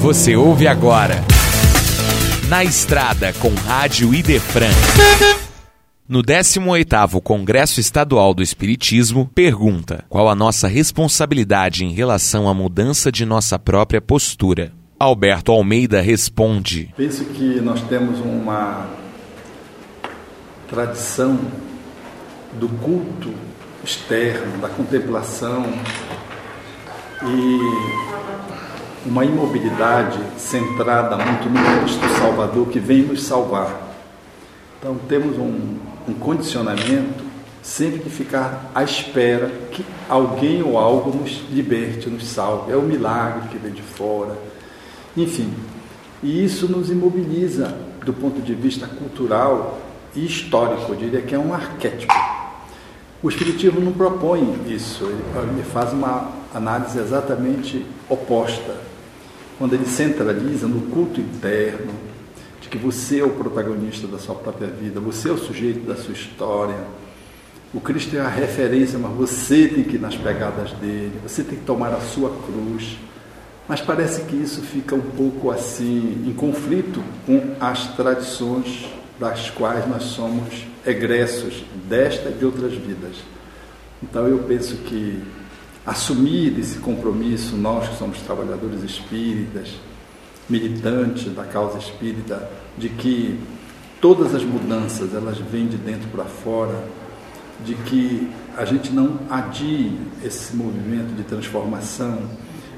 Você ouve agora. Na Estrada com Rádio Idefran. No 18º Congresso Estadual do Espiritismo, pergunta: qual a nossa responsabilidade em relação à mudança de nossa própria postura? Alberto Almeida responde: Penso que nós temos uma tradição do culto externo, da contemplação e uma imobilidade centrada muito no Cristo Salvador que vem nos salvar. Então temos um, um condicionamento sempre de ficar à espera que alguém ou algo nos liberte, nos salve. É o milagre que vem de fora. Enfim, e isso nos imobiliza do ponto de vista cultural e histórico, eu diria que é um arquétipo. O Espiritismo não propõe isso, ele faz uma análise exatamente oposta. Quando ele centraliza no culto interno, de que você é o protagonista da sua própria vida, você é o sujeito da sua história. O Cristo é a referência, mas você tem que ir nas pegadas dele, você tem que tomar a sua cruz. Mas parece que isso fica um pouco assim, em conflito com as tradições das quais nós somos egressos desta e de outras vidas. Então eu penso que assumir esse compromisso, nós que somos trabalhadores espíritas, militantes da causa espírita, de que todas as mudanças elas vêm de dentro para fora, de que a gente não adie esse movimento de transformação,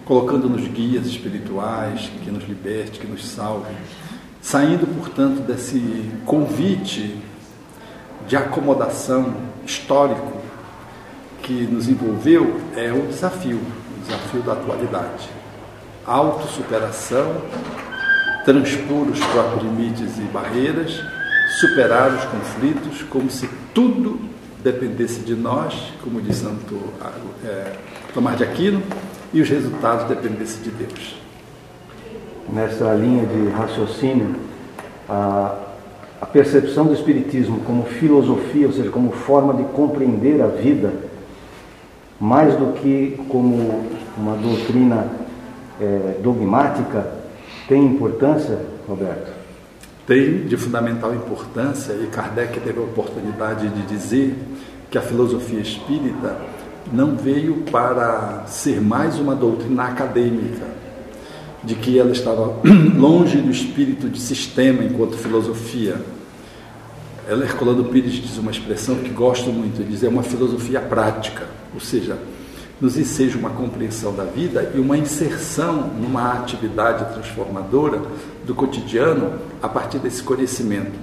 colocando nos guias espirituais que nos liberte, que nos salve, saindo, portanto, desse convite de acomodação histórico que nos envolveu, é o desafio, o desafio da atualidade. Autossuperação, transpor os próprios limites e barreiras, superar os conflitos, como se tudo dependesse de nós, como diz Santo é, Tomás de Aquino, e os resultados dependessem de Deus. Nessa linha de raciocínio, a, a percepção do Espiritismo como filosofia, ou seja, como forma de compreender a vida, mais do que como uma doutrina é, dogmática, tem importância, Roberto? Tem de fundamental importância, e Kardec teve a oportunidade de dizer que a filosofia espírita não veio para ser mais uma doutrina acadêmica, de que ela estava longe do espírito de sistema enquanto filosofia. Herculano Pires diz uma expressão que gosto muito, ele diz é uma filosofia prática, ou seja, nos enseja uma compreensão da vida e uma inserção numa atividade transformadora do cotidiano a partir desse conhecimento.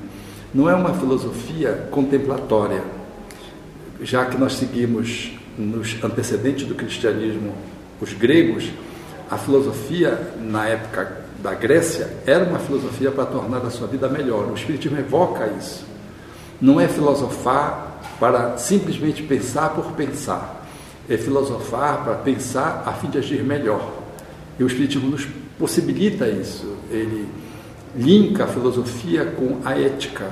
Não é uma filosofia contemplatória, já que nós seguimos nos antecedentes do cristianismo os gregos, a filosofia na época da Grécia era uma filosofia para tornar a sua vida melhor. O Espiritismo evoca isso. Não é filosofar para simplesmente pensar por pensar, é filosofar para pensar a fim de agir melhor. E o Espiritismo nos possibilita isso. Ele linka a filosofia com a ética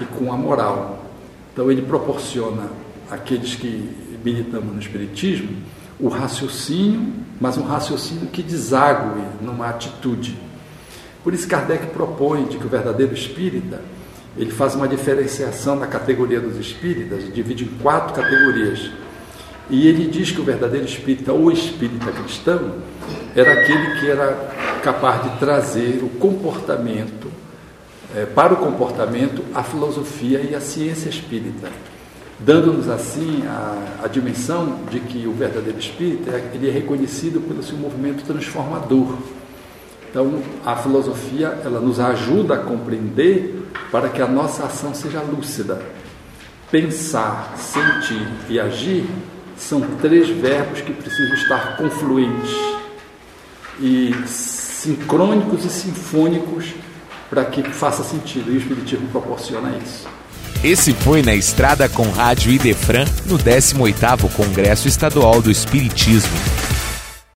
e com a moral. Então, ele proporciona àqueles que militamos no Espiritismo, o raciocínio, mas um raciocínio que desague numa atitude. Por isso Kardec propõe de que o verdadeiro espírita ele faz uma diferenciação na categoria dos espíritas, divide em quatro categorias. E ele diz que o verdadeiro espírita, ou espírita cristão, era aquele que era capaz de trazer o comportamento, é, para o comportamento, a filosofia e a ciência espírita dando-nos assim a, a, dimensão de que o verdadeiro espírito é, ele é reconhecido pelo seu movimento transformador. Então, a filosofia ela nos ajuda a compreender para que a nossa ação seja lúcida. Pensar, sentir e agir são três verbos que precisam estar confluentes e sincrônicos e sinfônicos para que faça sentido. E o Espiritismo proporciona isso. Esse foi Na Estrada com Rádio Idefran no 18º Congresso Estadual do Espiritismo.